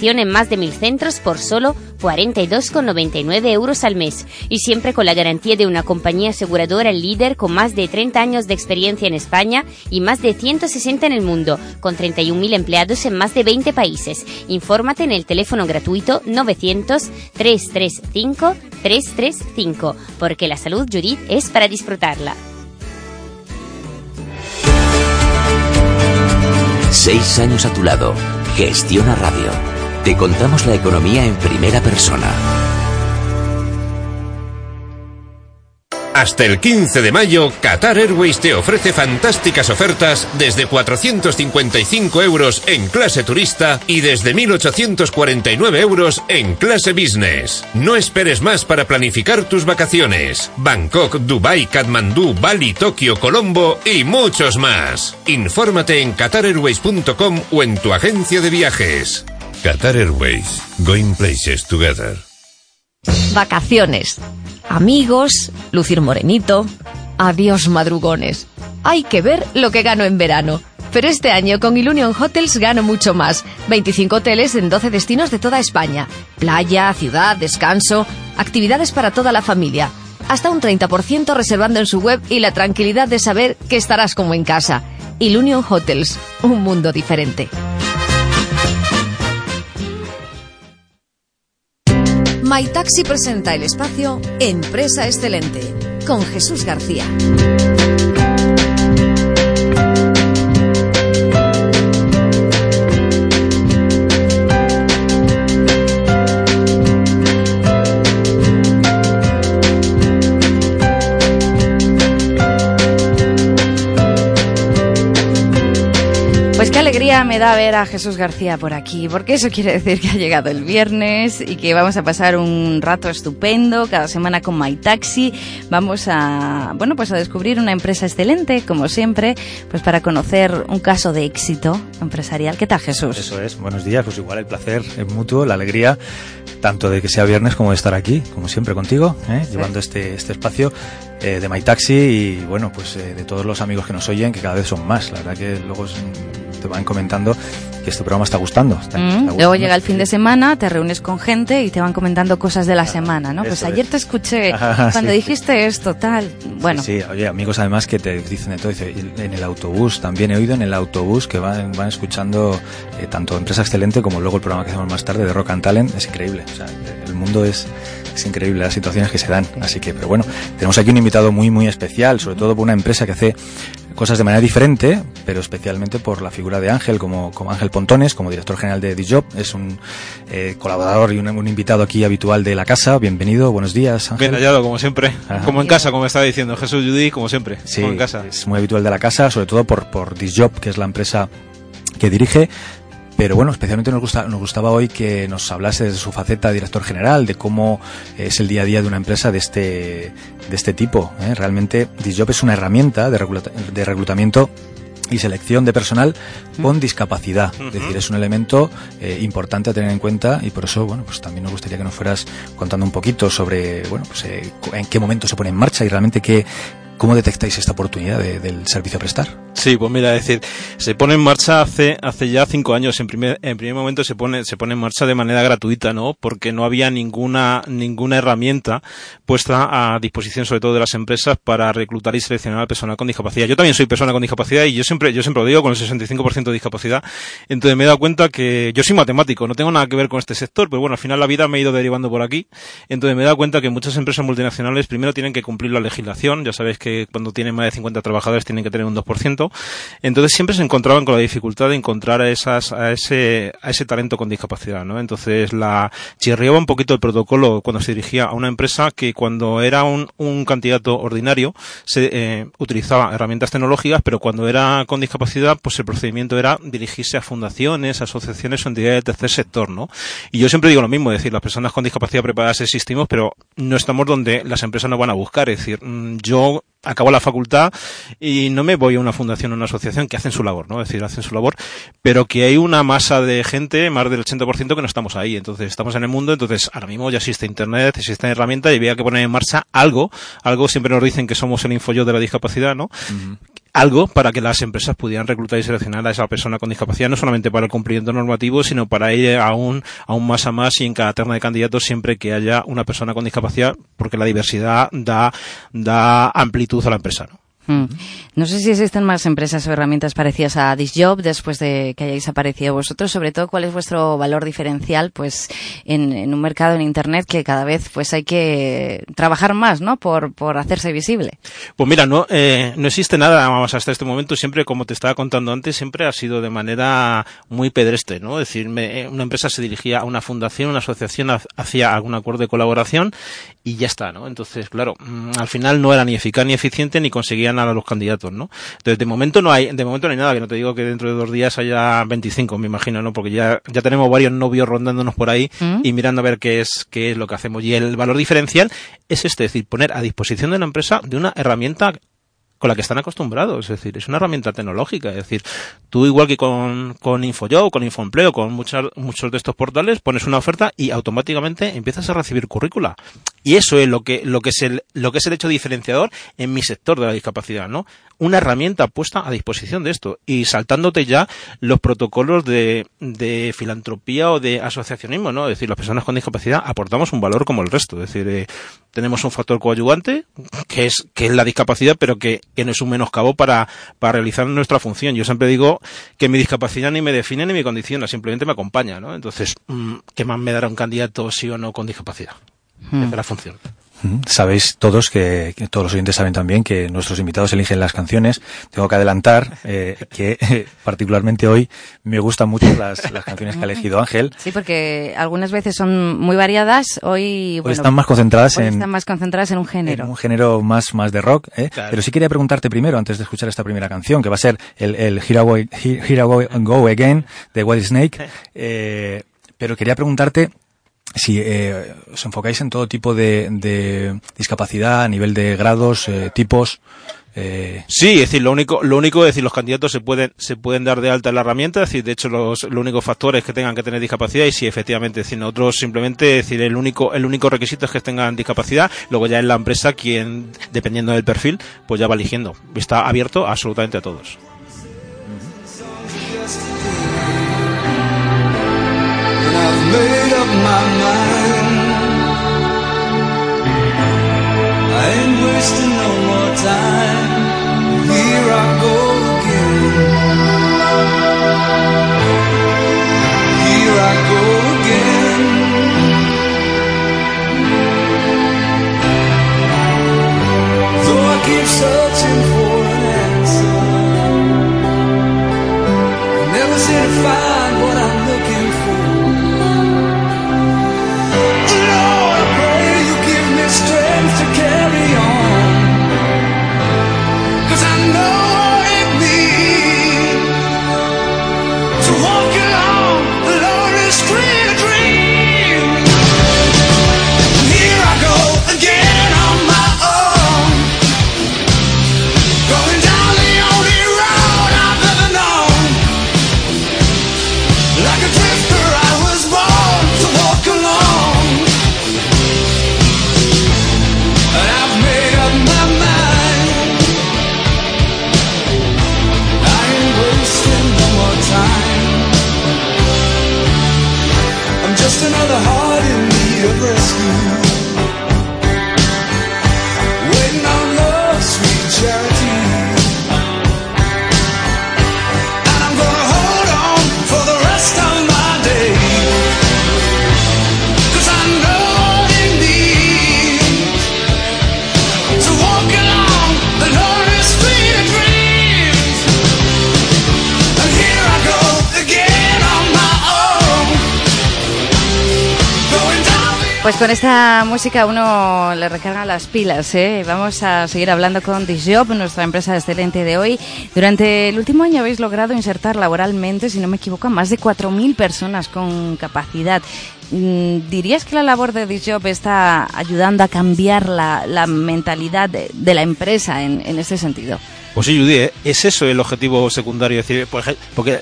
en más de mil centros por solo 42,99 euros al mes y siempre con la garantía de una compañía aseguradora líder con más de 30 años de experiencia en España y más de 160 en el mundo, con 31.000 empleados en más de 20 países. Infórmate en el teléfono gratuito 900-335-335, porque la salud, Judith, es para disfrutarla. Seis años a tu lado. Gestiona Radio te contamos la economía en primera persona. Hasta el 15 de mayo, Qatar Airways te ofrece fantásticas ofertas desde 455 euros en clase turista y desde 1.849 euros en clase business. No esperes más para planificar tus vacaciones. Bangkok, Dubai, Katmandú, Bali, Tokio, Colombo y muchos más. Infórmate en qatarairways.com o en tu agencia de viajes. Qatar Airways, going places together. Vacaciones. Amigos, lucir morenito. Adiós madrugones. Hay que ver lo que gano en verano. Pero este año con Ilunion Hotels gano mucho más. 25 hoteles en 12 destinos de toda España. Playa, ciudad, descanso, actividades para toda la familia. Hasta un 30% reservando en su web y la tranquilidad de saber que estarás como en casa. Ilunion Hotels, un mundo diferente. My Taxi presenta el espacio Empresa Excelente con Jesús García. Me da ver a Jesús García por aquí, porque eso quiere decir que ha llegado el viernes y que vamos a pasar un rato estupendo cada semana con My Taxi. Vamos a, bueno, pues a descubrir una empresa excelente, como siempre, pues para conocer un caso de éxito empresarial. ¿Qué tal, Jesús? Eso es. Buenos días. Pues igual el placer es mutuo, la alegría, tanto de que sea viernes como de estar aquí, como siempre contigo, ¿eh? llevando este, este espacio eh, de My Taxi y bueno, pues eh, de todos los amigos que nos oyen, que cada vez son más. La verdad que luego es te van comentando que este programa está gustando. Mm, luego llega el fin de semana, te reúnes con gente y te van comentando cosas de la semana, ¿no? Pues ayer te escuché cuando dijiste esto, tal. Bueno. Sí, oye, amigos además que te dicen de todo. en el autobús, también he oído en el autobús que van, van escuchando eh, tanto Empresa Excelente como luego el programa que hacemos más tarde de Rock and Talent. Es increíble. O sea, el mundo es, es increíble las situaciones que se dan. Así que, pero bueno, tenemos aquí un invitado muy, muy especial, sobre todo por una empresa que hace cosas de manera diferente, pero especialmente por la figura de Ángel, como, como Ángel Pontones, como director general de Dijob. Es un eh, colaborador y un, invitado aquí habitual de la casa. Bienvenido, buenos días, Ángel. Bien hallado, como siempre. Como en casa, como estaba diciendo Jesús Judy, como siempre. Sí, en casa. es muy habitual de la casa, sobre todo por, por Disjob, que es la empresa que dirige. Pero bueno, especialmente nos, gusta, nos gustaba hoy que nos hablase de su faceta de director general, de cómo es el día a día de una empresa de este, de este tipo. ¿eh? Realmente Disjob es una herramienta de, de reclutamiento y selección de personal con discapacidad. Es decir, es un elemento eh, importante a tener en cuenta y por eso, bueno, pues también nos gustaría que nos fueras contando un poquito sobre, bueno, pues eh, en qué momento se pone en marcha y realmente qué, ¿Cómo detectáis esta oportunidad del servicio a prestar? Sí, pues mira, es decir, se pone en marcha hace, hace ya cinco años. En primer, en primer momento se pone, se pone en marcha de manera gratuita, ¿no? Porque no había ninguna, ninguna herramienta puesta a disposición, sobre todo de las empresas, para reclutar y seleccionar al personal con discapacidad. Yo también soy persona con discapacidad y yo siempre, yo siempre lo digo con el 65% de discapacidad. Entonces me he dado cuenta que yo soy matemático, no tengo nada que ver con este sector, pero bueno, al final la vida me ha ido derivando por aquí. Entonces me he dado cuenta que muchas empresas multinacionales primero tienen que cumplir la legislación, ya sabéis que que cuando tienen más de 50 trabajadores tienen que tener un 2%. Entonces siempre se encontraban con la dificultad de encontrar a, esas, a, ese, a ese talento con discapacidad, ¿no? Entonces la chirriaba un poquito el protocolo cuando se dirigía a una empresa que cuando era un, un candidato ordinario se eh, utilizaba herramientas tecnológicas, pero cuando era con discapacidad, pues el procedimiento era dirigirse a fundaciones, asociaciones o entidades del tercer sector, ¿no? Y yo siempre digo lo mismo, es decir, las personas con discapacidad preparadas existimos, pero no estamos donde las empresas nos van a buscar. Es decir, mm, yo acabo la facultad y no me voy a una fundación o una asociación que hacen su labor, ¿no? Es decir, hacen su labor, pero que hay una masa de gente, más del 80% que no estamos ahí. Entonces, estamos en el mundo, entonces ahora mismo ya existe internet, existe herramientas y había que poner en marcha algo, algo siempre nos dicen que somos el infoyo de la discapacidad, ¿no? Algo para que las empresas pudieran reclutar y seleccionar a esa persona con discapacidad, no solamente para el cumplimiento normativo, sino para ir aún, aún más a más y en cada terna de candidatos siempre que haya una persona con discapacidad, porque la diversidad da, da amplitud a la empresa. ¿no? Mm. No sé si existen más empresas o herramientas parecidas a Disjob después de que hayáis aparecido vosotros. Sobre todo, ¿cuál es vuestro valor diferencial pues en, un mercado en Internet que cada vez pues hay que trabajar más, ¿no? Por, por hacerse visible. Pues mira, no, eh, no existe nada, vamos, hasta este momento siempre, como te estaba contando antes, siempre ha sido de manera muy pedestre, ¿no? Es decir, me, una empresa se dirigía a una fundación, una asociación, hacía algún acuerdo de colaboración y ya está, ¿no? Entonces, claro, mm, al final no era ni eficaz ni eficiente ni conseguían a los candidatos, ¿no? Entonces, de momento no hay, de momento no hay nada, que no te digo que dentro de dos días haya 25, me imagino, ¿no? Porque ya, ya tenemos varios novios rondándonos por ahí mm. y mirando a ver qué es, qué es lo que hacemos. Y el valor diferencial es este, es decir, poner a disposición de la empresa de una herramienta con la que están acostumbrados. Es decir, es una herramienta tecnológica. Es decir, tú igual que con, con InfoJob, con InfoEmpleo, con muchas, muchos de estos portales, pones una oferta y automáticamente empiezas a recibir currícula. Y eso es lo que, lo que es el, lo que es el hecho diferenciador en mi sector de la discapacidad, ¿no? Una herramienta puesta a disposición de esto y saltándote ya los protocolos de, de filantropía o de asociacionismo, ¿no? Es decir, las personas con discapacidad aportamos un valor como el resto. Es decir, eh, tenemos un factor coadyuvante, que es, que es la discapacidad, pero que que no es un menoscabo para, para realizar nuestra función. Yo siempre digo que mi discapacidad ni me define ni me condiciona, simplemente me acompaña, ¿no? Entonces, mm, ¿qué más me dará un candidato sí o no con discapacidad? Hmm. Es la función. Sabéis todos que, todos los oyentes saben también que nuestros invitados eligen las canciones. Tengo que adelantar eh, que particularmente hoy me gustan mucho las, canciones que ha elegido Ángel. Sí, porque algunas veces son muy variadas. Hoy, están más concentradas en están más concentradas en un género, en un género más más de rock. ¿eh? Pero sí quería preguntarte primero antes de escuchar esta primera canción que va a ser el, el Here, I Go, Again de White Snake. Eh, pero quería preguntarte si eh, os enfocáis en todo tipo de, de discapacidad a nivel de grados, eh, tipos. Eh... Sí, es decir, lo único, lo único es decir, los candidatos se pueden, se pueden dar de alta en la herramienta, es decir, de hecho, los, los únicos factores que tengan que tener discapacidad y si efectivamente, es decir, nosotros simplemente, es decir, el único, el único requisito es que tengan discapacidad, luego ya es la empresa quien, dependiendo del perfil, pues ya va eligiendo. Está abierto absolutamente a todos. My mind. I ain't wasting no more time. Here I go again. Here I go again. Though I keep searching for an answer, I never seem to Pues con esta música uno le recarga las pilas. ¿eh? Vamos a seguir hablando con Disjob, nuestra empresa excelente de hoy. Durante el último año habéis logrado insertar laboralmente, si no me equivoco, a más de 4.000 personas con capacidad. Mm, ¿Dirías que la labor de Disjob está ayudando a cambiar la, mentalidad de, la empresa en, en este sentido? Pues sí, Judy, ¿eh? es eso el objetivo secundario, decir, porque,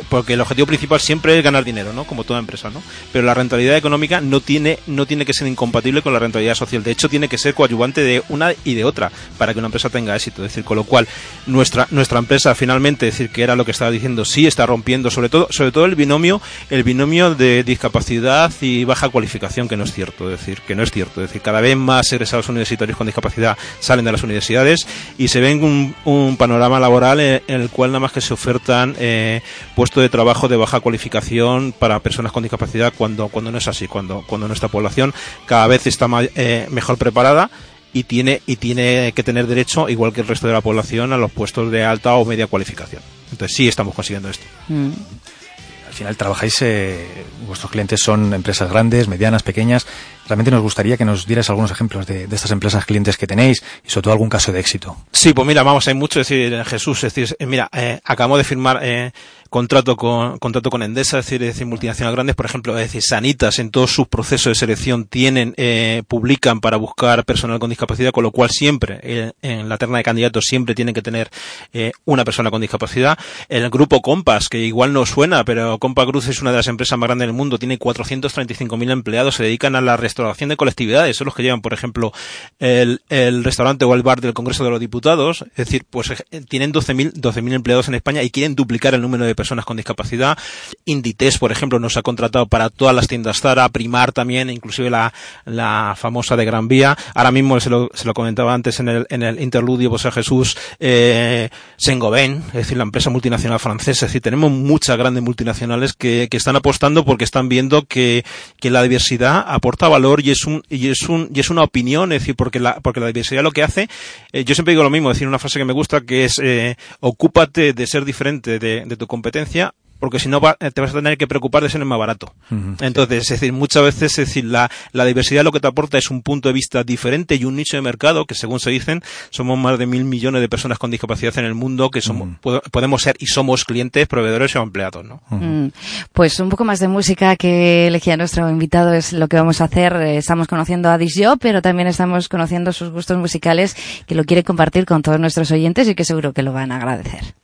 porque el objetivo principal siempre es ganar dinero, ¿no? Como toda empresa, ¿no? Pero la rentabilidad económica no tiene, no tiene que ser incompatible con la rentabilidad social. De hecho, tiene que ser coadyuvante de una y de otra para que una empresa tenga éxito. Es decir, con lo cual, nuestra, nuestra empresa finalmente, decir, que era lo que estaba diciendo, sí está rompiendo, sobre todo, sobre todo el binomio, el binomio de discapacidad y baja cualificación, que no es cierto, es decir, que no es cierto. Es decir, cada vez más egresados universitarios con discapacidad salen de las universidades y se ven un panorama laboral en el cual nada más que se ofertan eh, puestos de trabajo de baja cualificación para personas con discapacidad cuando, cuando no es así, cuando, cuando nuestra población cada vez está eh, mejor preparada y tiene, y tiene que tener derecho, igual que el resto de la población, a los puestos de alta o media cualificación. Entonces sí estamos consiguiendo esto. Mm. Al final trabajáis, eh, vuestros clientes son empresas grandes, medianas, pequeñas. Realmente nos gustaría que nos dieras algunos ejemplos de, estas empresas clientes que tenéis y sobre todo algún caso de éxito. Sí, pues mira, vamos, hay mucho decir, Jesús, es decir, mira, eh, acabamos de firmar eh, contrato con, contrato con Endesa, es decir, es decir, multinacionales grandes, por ejemplo, es decir, Sanitas en todos sus procesos de selección tienen, eh, publican para buscar personal con discapacidad, con lo cual siempre, eh, en la terna de candidatos siempre tienen que tener eh, una persona con discapacidad. El grupo Compass, que igual no suena, pero Compass Cruz es una de las empresas más grandes del mundo, tiene 435.000 empleados, se dedican a la restauración de colectividades, son los que llevan, por ejemplo, el, el restaurante o el bar del Congreso de los Diputados, es decir, pues tienen 12.000 12.000 empleados en España y quieren duplicar el número de personas personas con discapacidad. Inditex, por ejemplo, nos ha contratado para todas las tiendas Zara, Primar también, inclusive la, la famosa de Gran Vía. Ahora mismo se lo, se lo comentaba antes en el, en el interludio, pues a Jesús, eh, Sengoben, es decir, la empresa multinacional francesa. Es decir, tenemos muchas grandes multinacionales que, que están apostando porque están viendo que, que la diversidad aporta valor y es un, y es un, y es una opinión, es decir, porque la, porque la diversidad lo que hace, eh, yo siempre digo lo mismo, decir una frase que me gusta que es, eh, ocúpate de ser diferente de, de tu competencia porque si no eh, te vas a tener que preocupar de ser el más barato. Entonces, es decir, muchas veces, es decir, la, la, diversidad lo que te aporta es un punto de vista diferente y un nicho de mercado que, según se dicen, somos más de mil millones de personas con discapacidad en el mundo que somos, podemos ser y somos clientes, proveedores o empleados, ¿no? Mm. Pues un poco más de música que elegía nuestro invitado es lo que vamos a hacer. Eh, estamos conociendo a Disjo, pero también estamos conociendo sus gustos musicales que lo quiere compartir con todos nuestros oyentes y que seguro que lo van a agradecer.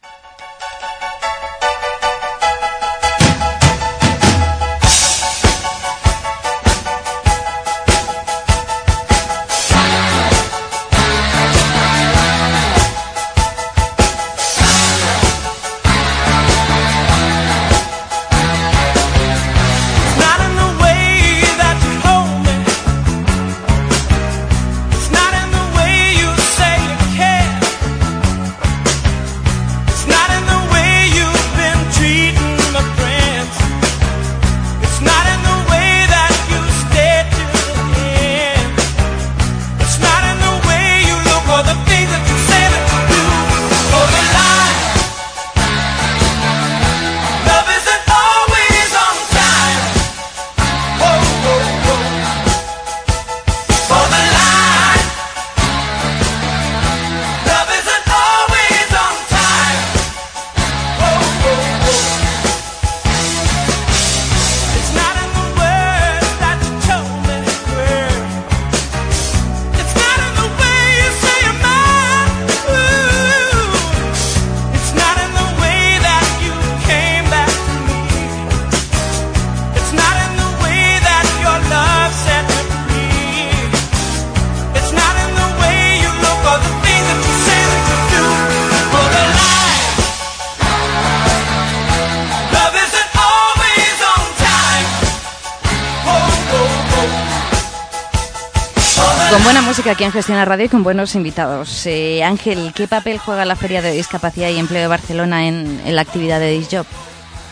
En Gestiona Radio con buenos invitados. Eh, Ángel, ¿qué papel juega la Feria de Discapacidad y Empleo de Barcelona en, la actividad de Disjob?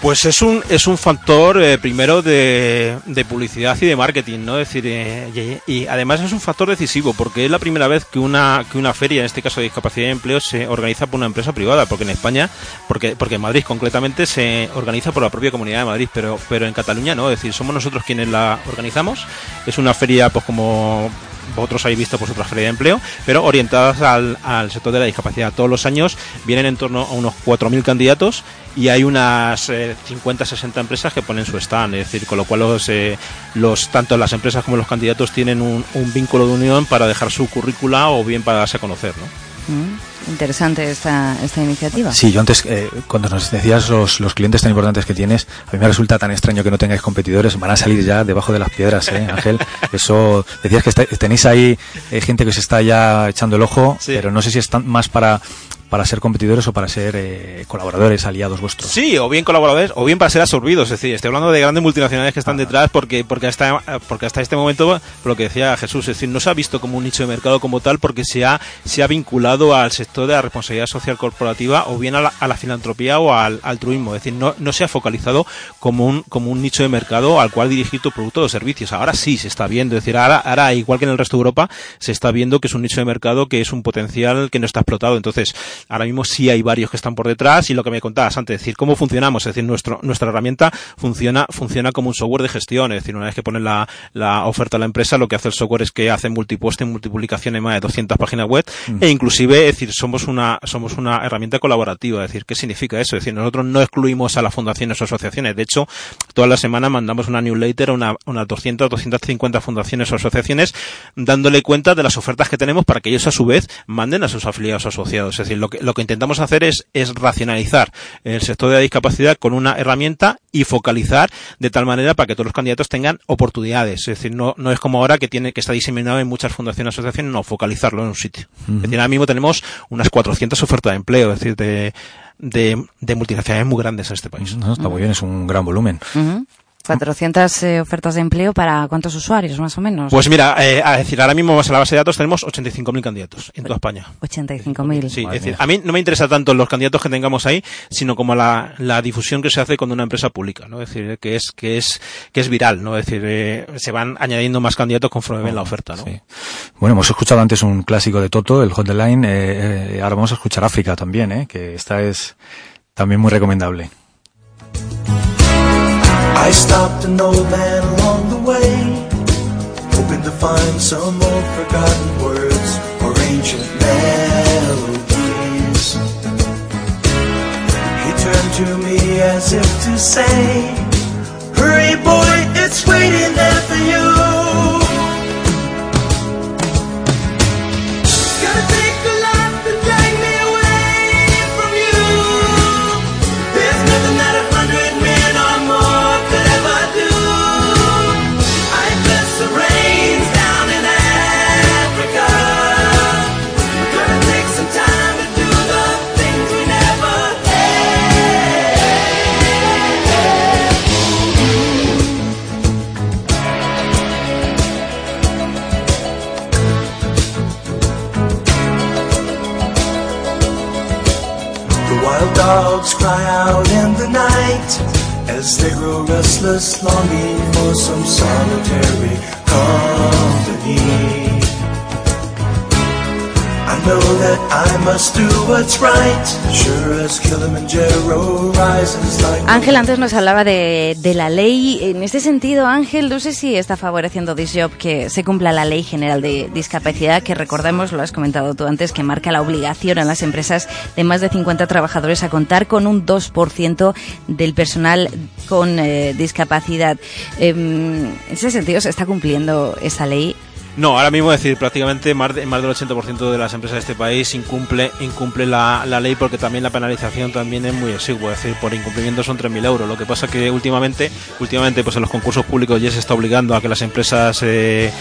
Pues es un, es un factor eh, primero de, publicidad y de marketing, ¿no? Es decir, eh, y, y, además es un factor decisivo porque es la primera vez que una, que una feria, en este caso de discapacidad y empleo, se organiza por una empresa privada, porque en España, porque, porque en Madrid concretamente se organiza por la propia Comunidad de Madrid, pero, pero en Cataluña no, es decir, somos nosotros quienes la organizamos. Es una feria, pues como vosotros habéis visto pues otra feria de empleo, pero orientadas al, al, sector de la discapacidad. Todos los años vienen en torno a unos 4.000 candidatos y hay unas eh, 50, 60 empresas que ponen su stand, es decir, con lo cual los, eh, los tanto las empresas como los candidatos tienen un, un, vínculo de unión para dejar su currícula o bien para darse a conocer, ¿no? Mm, interesante esta, esta iniciativa. Sí, yo antes, eh, cuando nos decías los, los clientes tan importantes que tienes, a mí me resulta tan extraño que no tengáis competidores, van a salir ya debajo de las piedras, ¿eh, Ángel? Eso, decías que está, tenéis ahí eh, gente que se está ya echando el ojo, sí. pero no sé si es más para para ser competidores o para ser eh, colaboradores, aliados vuestros. Sí, o bien colaboradores o bien para ser absorbidos. Es decir, estoy hablando de grandes multinacionales que están ah. detrás porque, porque, hasta, porque hasta este momento, por lo que decía Jesús, es decir, no se ha visto como un nicho de mercado como tal porque se ha, se ha vinculado al sector de la responsabilidad social corporativa o bien a la, a la filantropía o al altruismo. Es decir, no, no se ha focalizado como un, como un nicho de mercado al cual dirigir tu producto o servicios. Ahora sí se está viendo. Es decir, ahora, ahora, igual que en el resto de Europa, se está viendo que es un nicho de mercado que es un potencial que no está explotado. Entonces, ahora mismo sí hay varios que están por detrás y lo que me contabas antes, es decir, cómo funcionamos, es decir, nuestro, nuestra herramienta funciona, funciona como un software de gestión, es decir, una vez que pones la, la oferta a la empresa, lo que hace el software es que hace multiposte, multipublicación en más de 200 páginas web mm. e inclusive, es decir, somos una, somos una herramienta colaborativa, es decir, ¿qué significa eso? Es decir, nosotros no excluimos a las fundaciones o asociaciones, de hecho, todas las semanas mandamos una newsletter a una, unas 200, 250 fundaciones o asociaciones dándole cuenta de las ofertas que tenemos para que ellos a su vez manden a sus afiliados o asociados, es decir, lo que, lo que intentamos hacer es, es racionalizar el sector de la discapacidad con una herramienta y focalizar de tal manera para que todos los candidatos tengan oportunidades. Es decir, no, no es como ahora que tiene que está diseminado en muchas fundaciones y asociaciones, no, focalizarlo en un sitio. Uh -huh. Es decir, ahora mismo tenemos unas 400 ofertas de empleo, es decir, de, de, de multinacionales muy grandes en este país. No, está muy bien, es un gran volumen. Uh -huh. 400 eh, ofertas de empleo para cuántos usuarios, más o menos. Pues mira, eh, a decir, ahora mismo en la base de datos tenemos 85.000 candidatos en toda España. 85.000. Sí, es decir, a mí no me interesa tanto los candidatos que tengamos ahí, sino como la, la difusión que se hace con una empresa pública, ¿no? Es decir, que es, que es, que es viral, ¿no? Es decir, eh, se van añadiendo más candidatos conforme oh, ven la oferta, ¿no? Sí. Bueno, hemos escuchado antes un clásico de Toto, el Hotline, eh, ahora vamos a escuchar África también, ¿eh? Que esta es también muy recomendable. I stopped an old man along the way, hoping to find some old forgotten words or ancient melodies. He turned to me as if to say, Ángel antes nos hablaba de, de, la ley. En este sentido, Ángel, no sé si está favoreciendo Disjob que se cumpla la ley general de discapacidad, que recordemos, lo has comentado tú antes, que marca la obligación a las empresas de más de 50 trabajadores a contar con un 2% del personal con eh, discapacidad. Eh, en ese sentido, ¿se está cumpliendo esa ley? No, ahora mismo decir prácticamente más, de, más del 80% de las empresas de este país incumple incumple la, la, ley porque también la penalización también es muy exigua, es decir, por incumplimiento son 3.000 euros. Lo que pasa que últimamente, últimamente pues en los concursos públicos ya se está obligando a que las empresas eh,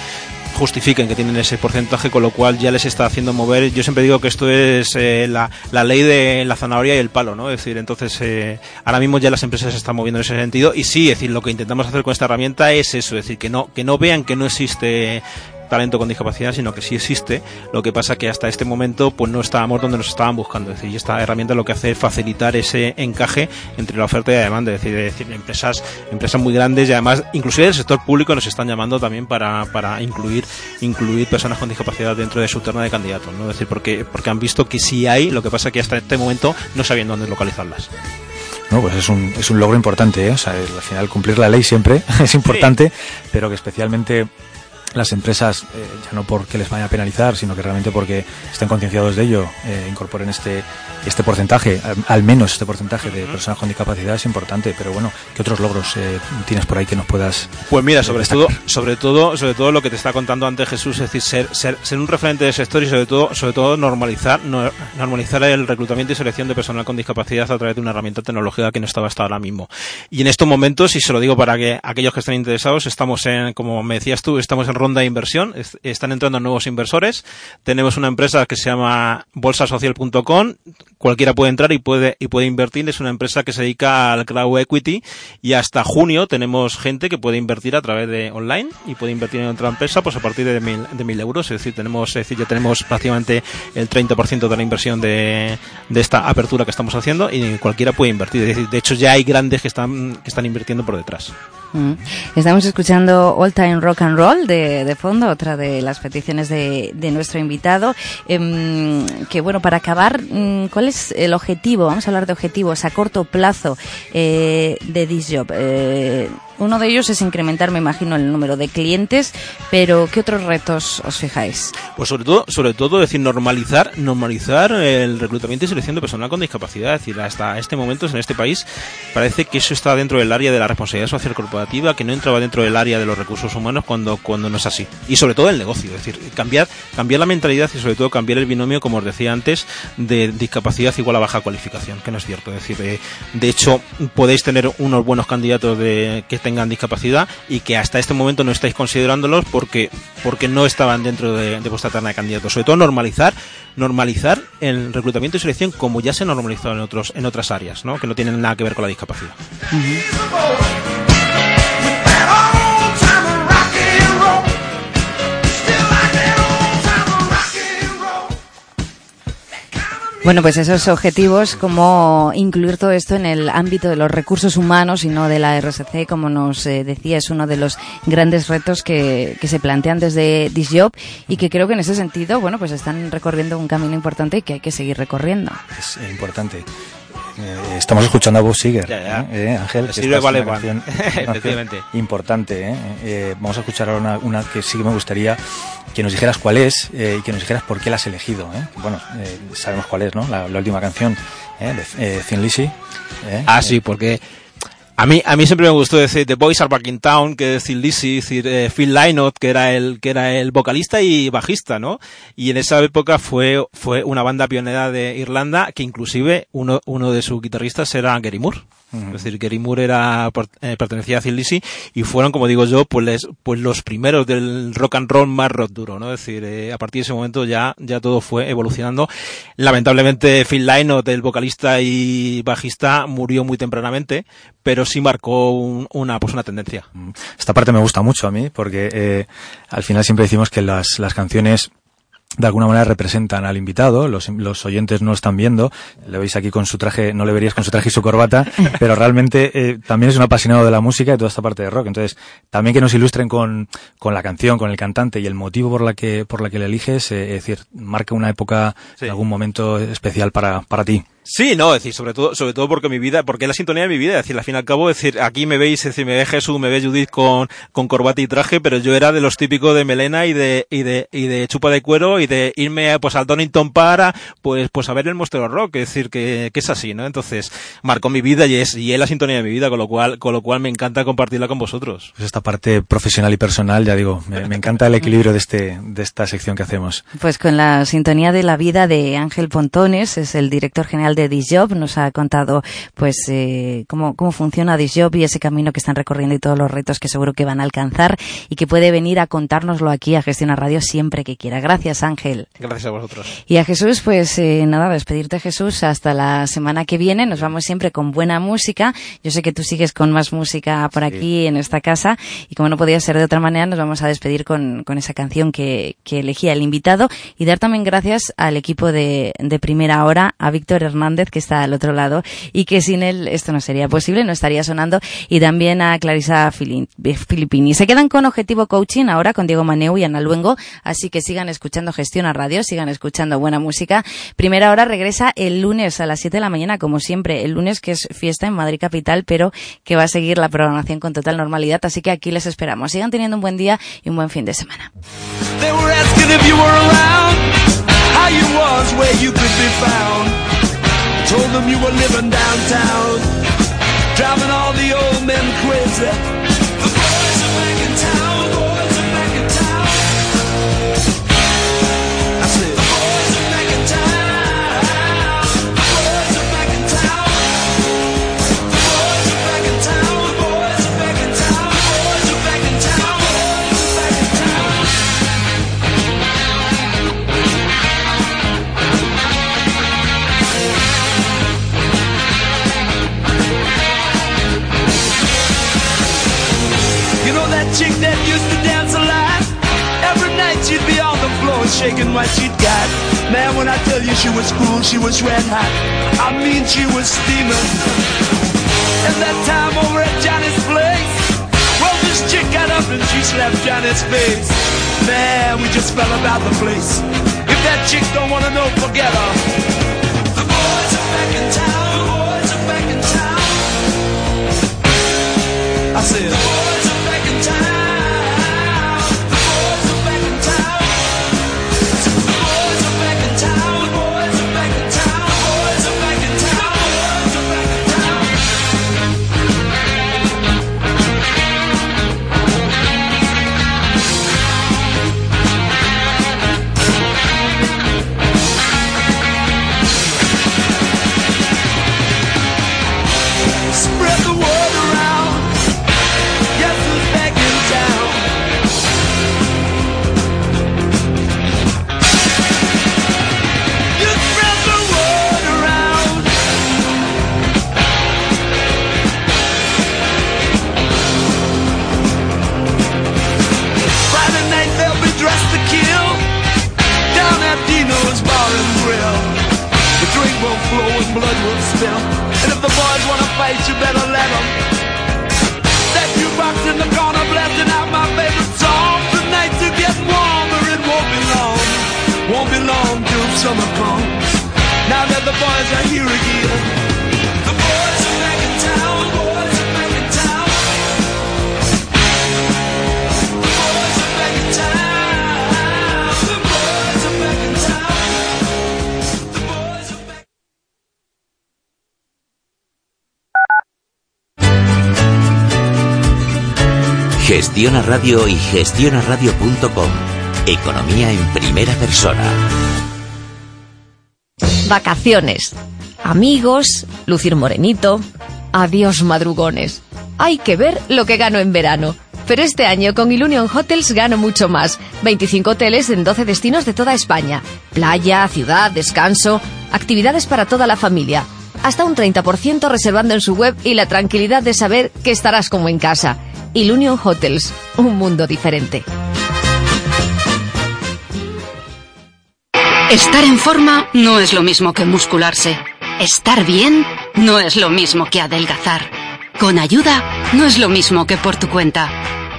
justifiquen que tienen ese porcentaje, con lo cual ya les está haciendo mover. Yo siempre digo que esto es eh, la, la, ley de la zanahoria y el palo, ¿no? Es decir, entonces eh, ahora mismo ya las empresas se están moviendo en ese sentido y sí, es decir, lo que intentamos hacer con esta herramienta es eso, es decir, que no que no vean que no existe talento con discapacidad, sino que sí existe. Lo que pasa que hasta este momento pues no estábamos donde nos estaban buscando. Es decir, esta herramienta lo que hace es facilitar ese encaje entre la oferta y la demanda. Es decir, decir empresas, empresas muy grandes y además inclusive el sector público nos están llamando también para, para incluir, incluir personas con discapacidad dentro de su terna de candidatos. ¿no? Es decir, porque, porque han visto que sí hay, lo que pasa que hasta este momento no sabían dónde localizarlas. No, pues es un, es un logro importante, ¿eh? O sea, al final cumplir la ley siempre es importante, pero que especialmente las empresas, eh, ya no porque les vaya a penalizar, sino que realmente porque estén concienciados de ello, eh, incorporen este, este porcentaje, al, al menos este porcentaje de personas con discapacidad es importante. Pero bueno, ¿qué otros logros eh, tienes por ahí que nos puedas Pues mira, sobre destacar? todo, sobre todo, sobre todo lo que te está contando antes Jesús, es decir, ser, ser, ser un referente del sector y sobre todo, sobre todo normalizar, no- normalizar el reclutamiento y selección de personal con discapacidad a través de una herramienta tecnológica que no estaba hasta ahora mismo. Y en estos momentos, y se lo digo para que aquellos que estén interesados, estamos en, como me decías tú, estamos en ronda de inversión, es- están entrando nuevos inversores, tenemos una empresa que se llama bolsasocial.com, cualquiera puede entrar y puede, y puede invertir, es una empresa que se dedica al crowd equity y hasta junio tenemos gente que puede invertir a través de online y puede invertir en otra empresa pues a partir de mil, de mil euros, es decir, tenemos, es decir, ya tenemos prácticamente el 30% de la inversión de, de esta apertura que estamos haciendo y cualquiera puede invertir, de hecho ya hay grandes que están, que están invirtiendo por detrás. Mm. Estamos escuchando All Time Rock and Roll de, de fondo, otra de las peticiones de, de nuestro invitado. Em, que bueno, para acabar, mm, ¿cuál es el objetivo? Vamos a hablar de objetivos a corto plazo eh, de This Job. Eh, uno de ellos es incrementar, me imagino, el número de clientes, pero ¿qué otros retos os fijáis? Pues sobre todo, sobre todo, es decir, normalizar, normalizar el reclutamiento y selección de personal con discapacidad. Es decir, hasta este momento en este país parece que eso está dentro del área de la responsabilidad social corporativa, que no entraba dentro del área de los recursos humanos cuando, cuando no es así. Y sobre todo el negocio, es decir, cambiar, cambiar la mentalidad y sobre todo cambiar el binomio, como os decía antes, de discapacidad igual a baja cualificación, que no es cierto. Es decir, eh, de hecho, podéis tener unos buenos candidatos de, que tengan discapacidad y que hasta este momento no estáis considerándolos porque, porque no estaban dentro de, vuestra terna de candidatos. Sobre todo normalizar, normalizar el reclutamiento y selección como ya se ha normalizado en otros, en otras áreas, ¿no? que no tienen nada que ver con la discapacidad. Bueno, pues esos objetivos, como incluir todo esto en el ámbito de los recursos humanos y no de la RSC, como nos eh, decía, es uno de los grandes retos que, que se plantean desde Disjob y que creo que en ese sentido, bueno, pues están recorriendo un camino importante y que hay que seguir recorriendo. Es importante. Eh, estamos escuchando a Bob Seger, Ya, ya. ¿eh? Eh, Ángel. Que esta es vale una canción Efectivamente. Importante, ¿eh? Eh, Vamos a escuchar ahora una, una que sí que me gustaría que nos dijeras cuál es eh, y que nos dijeras por qué la has elegido. ¿eh? Bueno, eh, sabemos cuál es, ¿no? La, la última canción ¿eh? de eh, Thin Lizzy. ¿eh? Ah, sí, porque a mí, a mí siempre me gustó decir The Boys Are Back in Town, que decir Lizzy, decir eh, Phil Lynott, que era el, que era el vocalista y bajista, ¿no? Y en esa época fue, fue una banda pionera de Irlanda, que inclusive uno, uno de sus guitarristas era Gary Moore. Es decir, Gary Moore era, eh, pertenecía a Thin Lizzy y fueron, como digo yo, pues, les- pues los primeros del rock and roll más rock duro, ¿no? Es decir, eh, a partir de ese momento ya, ya todo fue evolucionando. Lamentablemente Phil Lynott, el vocalista y bajista, murió muy tempranamente, pero sí marcó un- una, pues una tendencia. Esta parte me gusta mucho a mí porque eh, al final siempre decimos que las, las canciones de alguna manera representan al invitado, los, los oyentes no lo están viendo, le veis aquí con su traje, no le veríais con su traje y su corbata, pero realmente eh, también es un apasionado de la música y toda esta parte de rock. Entonces, también que nos ilustren con, con la canción, con el cantante y el motivo por la que, por la que le eliges, eh, es decir, marca una época, Sí. algún momento especial para, para ti. Sí, no, es decir, sobre todo, sobre todo porque mi vida, porque es la sintonía de mi vida, es decir, al fin y al cabo, es decir, aquí me veis, es decir, me ve Jesús, me ve Judith con, con corbata y traje, pero yo era de los típicos de melena y de, y de, y de chupa de cuero y de irme, pues, al Donington para, pues, pues a ver el Monster Rock, es decir, que, que es así, ¿no? Entonces, marcó mi vida y es, y es la sintonía de mi vida, con lo cual, con lo cual me encanta compartirla con vosotros. Pues esta parte profesional y personal, ya digo, me, me encanta el equilibrio de este, de esta sección que hacemos. Pues con la sintonía de la vida de Ángel Pontones, es el director general de Disjob. Nos ha contado, pues, eh, cómo, cómo funciona Disjob y ese camino que están recorriendo y todos los retos que seguro que van a alcanzar y que puede venir a contárnoslo aquí a Gestión Radio siempre que quiera. Gracias, Ángel. Gracias a vosotros. Y a Jesús, pues, eh, nada, despedirte, Jesús, hasta la semana que viene. Nos vamos siempre con buena música. Yo sé que tú sigues con más música por aquí en esta casa y como no podía ser de otra manera, nos vamos a despedir con, con esa canción que, que elegía el invitado y dar también gracias al equipo de, de primera hora, a Víctor Hernández, que está al otro lado y que sin él esto no sería posible, no estaría sonando, y también a Clarisa Filippini. Se quedan con Objetivo Coaching ahora con Diego Maneu y Ana Luengo, así que sigan escuchando Gestión a Radio, sigan escuchando buena música. Primera hora regresa el lunes a las 7 de la mañana, como siempre, el lunes que es fiesta en Madrid Capital, pero que va a seguir la programación con total normalidad, así que aquí les esperamos. Sigan teniendo un buen día y un buen fin de semana. Told them you were living downtown, driving all the old men crazy. Gestiona Radio y gestionaradio.com. Economía en primera persona. Vacaciones. Amigos, lucir morenito. Adiós madrugones. Hay que ver lo que gano en verano. Pero este año con Ilunion Hotels gano mucho más. 25 hoteles en 12 destinos de toda España. Playa, ciudad, descanso, actividades para toda la familia. Hasta un 30% reservando en su web y la tranquilidad de saber que estarás como en casa. Ilunion Hotels, un mundo diferente. Estar en forma no es lo mismo que muscularse. Estar bien no es lo mismo que adelgazar. Con ayuda no es lo mismo que por tu cuenta.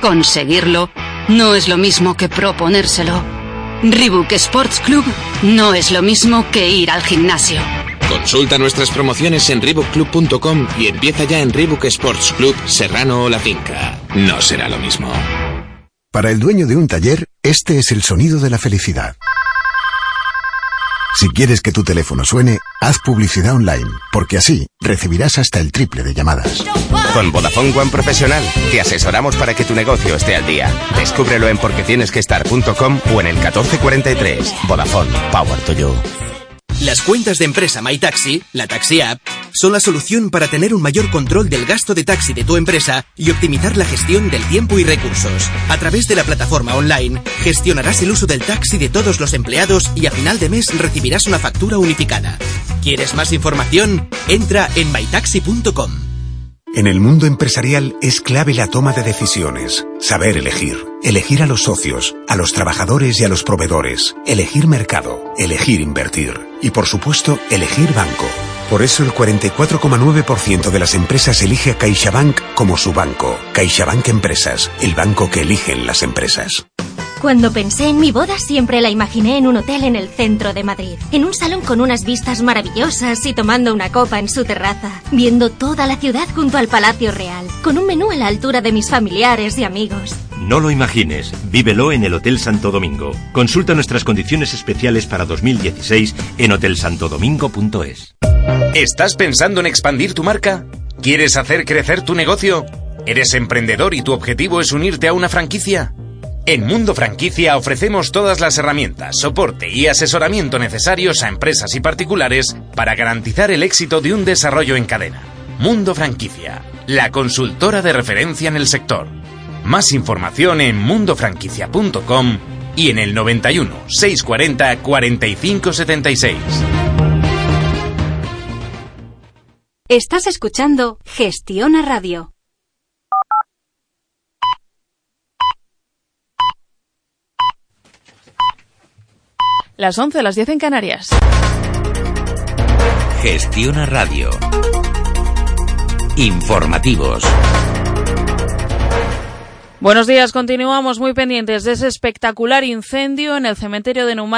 Conseguirlo no es lo mismo que proponérselo. Reebok Sports Club no es lo mismo que ir al gimnasio. Consulta nuestras promociones en ReebokClub.com y empieza ya en Reebok Sports Club Serrano o La Finca. No será lo mismo. Para el dueño de un taller, este es el sonido de la felicidad. Si quieres que tu teléfono suene, haz publicidad online, porque así recibirás hasta el triple de llamadas. Con Vodafone One Profesional te asesoramos para que tu negocio esté al día. Descúbrelo en porquetienesquestar.com o en el 1443. Vodafone, Power to You. Las cuentas de empresa MyTaxi, la Taxi App, son la solución para tener un mayor control del gasto de taxi de tu empresa y optimizar la gestión del tiempo y recursos. A través de la plataforma online, gestionarás el uso del taxi de todos los empleados y a final de mes recibirás una factura unificada. ¿Quieres más información? Entra en mytaxi.com. En el mundo empresarial es clave la toma de decisiones, saber elegir, elegir a los socios, a los trabajadores y a los proveedores, elegir mercado, elegir invertir y por supuesto elegir banco. Por eso el 44,9% de las empresas elige a CaixaBank como su banco. CaixaBank Empresas, el banco que eligen las empresas. Cuando pensé en mi boda siempre la imaginé en un hotel en el centro de Madrid, en un salón con unas vistas maravillosas y tomando una copa en su terraza, viendo toda la ciudad junto al Palacio Real, con un menú a la altura de mis familiares y amigos. No lo imagines, vívelo en el Hotel Santo Domingo. Consulta nuestras condiciones especiales para 2016 en hotelsantodomingo.es. ¿Estás pensando en expandir tu marca? ¿Quieres hacer crecer tu negocio? ¿Eres emprendedor y tu objetivo es unirte a una franquicia? En Mundo Franquicia ofrecemos todas las herramientas, soporte y asesoramiento necesarios a empresas y particulares para garantizar el éxito de un desarrollo en cadena. Mundo Franquicia, la consultora de referencia en el sector. Más información en mundofranquicia.com y en el 91 640 45 76. Estás escuchando Gestiona Radio. Las 11, las 10 en Canarias. Gestiona Radio. Informativos. Buenos días, continuamos muy pendientes de ese espectacular incendio en el cementerio de Neumáticos